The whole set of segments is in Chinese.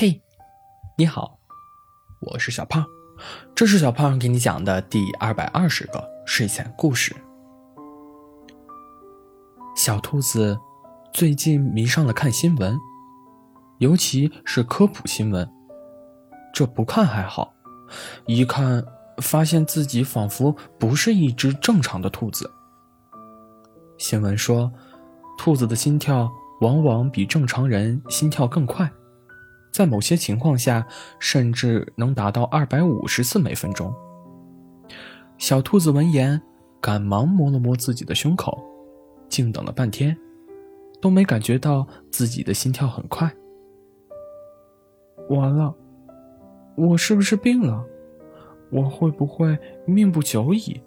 嘿，你好，我是小胖，这是小胖给你讲的第二百二十个睡前故事。小兔子最近迷上了看新闻，尤其是科普新闻。这不看还好，一看发现自己仿佛不是一只正常的兔子。新闻说，兔子的心跳往往比正常人心跳更快。在某些情况下，甚至能达到二百五十次每分钟。小兔子闻言，赶忙摸了摸自己的胸口，静等了半天，都没感觉到自己的心跳很快。完了，我是不是病了？我会不会命不久矣？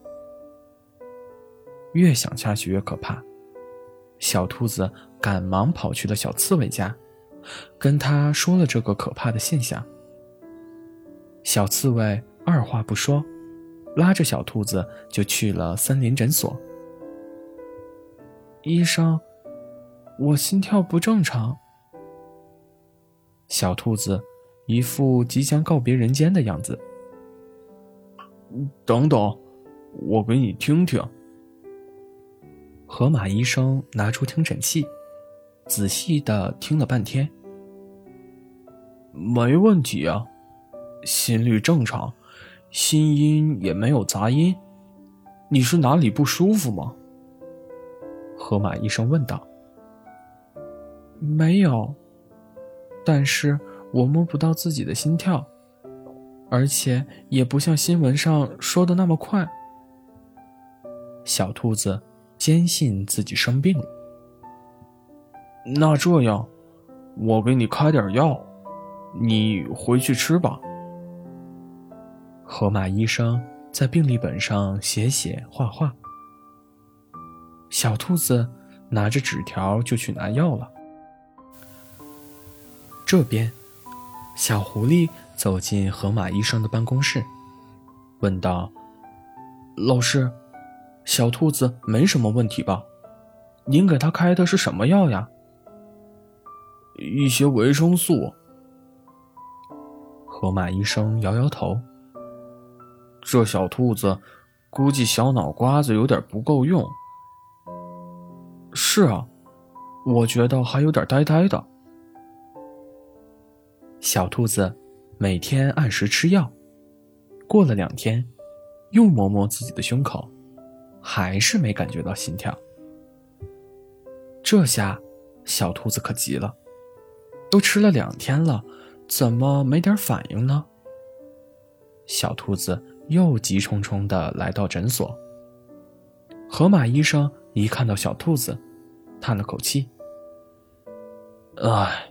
越想下去越可怕。小兔子赶忙跑去了小刺猬家。跟他说了这个可怕的现象，小刺猬二话不说，拉着小兔子就去了森林诊所。医生，我心跳不正常。小兔子一副即将告别人间的样子。等等，我给你听听。河马医生拿出听诊器。仔细的听了半天，没问题啊，心率正常，心音也没有杂音。你是哪里不舒服吗？河马医生问道。没有，但是我摸不到自己的心跳，而且也不像新闻上说的那么快。小兔子坚信自己生病了。那这样，我给你开点药，你回去吃吧。河马医生在病历本上写写画画，小兔子拿着纸条就去拿药了。这边，小狐狸走进河马医生的办公室，问道：“老师，小兔子没什么问题吧？您给他开的是什么药呀？”一些维生素。河马医生摇摇头。这小兔子，估计小脑瓜子有点不够用。是啊，我觉得还有点呆呆的。小兔子每天按时吃药，过了两天，又摸摸自己的胸口，还是没感觉到心跳。这下，小兔子可急了。都吃了两天了，怎么没点反应呢？小兔子又急冲冲的来到诊所。河马医生一看到小兔子，叹了口气：“哎，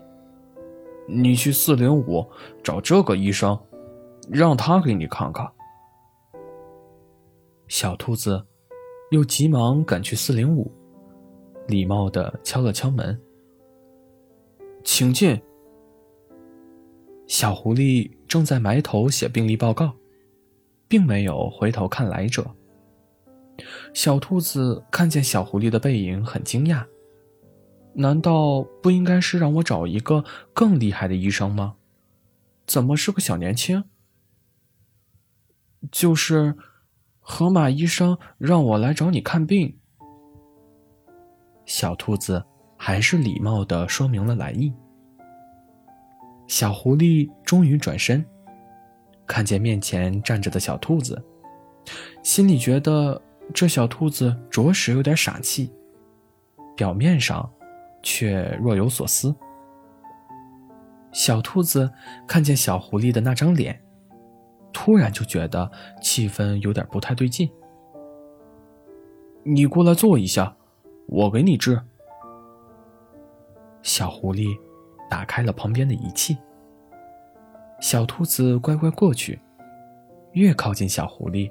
你去四零五找这个医生，让他给你看看。”小兔子又急忙赶去四零五，礼貌的敲了敲门。请进。小狐狸正在埋头写病历报告，并没有回头看来者。小兔子看见小狐狸的背影，很惊讶。难道不应该是让我找一个更厉害的医生吗？怎么是个小年轻？就是，河马医生让我来找你看病。小兔子。还是礼貌的说明了来意。小狐狸终于转身，看见面前站着的小兔子，心里觉得这小兔子着实有点傻气，表面上却若有所思。小兔子看见小狐狸的那张脸，突然就觉得气氛有点不太对劲。你过来坐一下，我给你治。小狐狸打开了旁边的仪器，小兔子乖乖过去。越靠近小狐狸，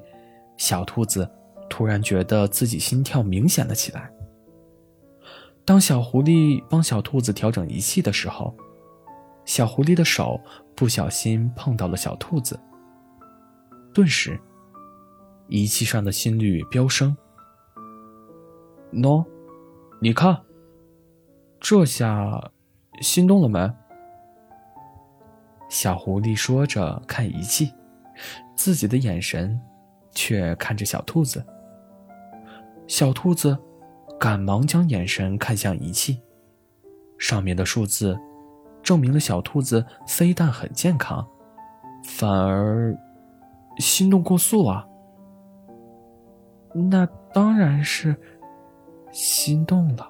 小兔子突然觉得自己心跳明显了起来。当小狐狸帮小兔子调整仪器的时候，小狐狸的手不小心碰到了小兔子，顿时，仪器上的心率飙升。喏，你看。这下，心动了没？小狐狸说着看仪器，自己的眼神却看着小兔子。小兔子赶忙将眼神看向仪器，上面的数字证明了小兔子非但很健康，反而心动过速啊！那当然是心动了。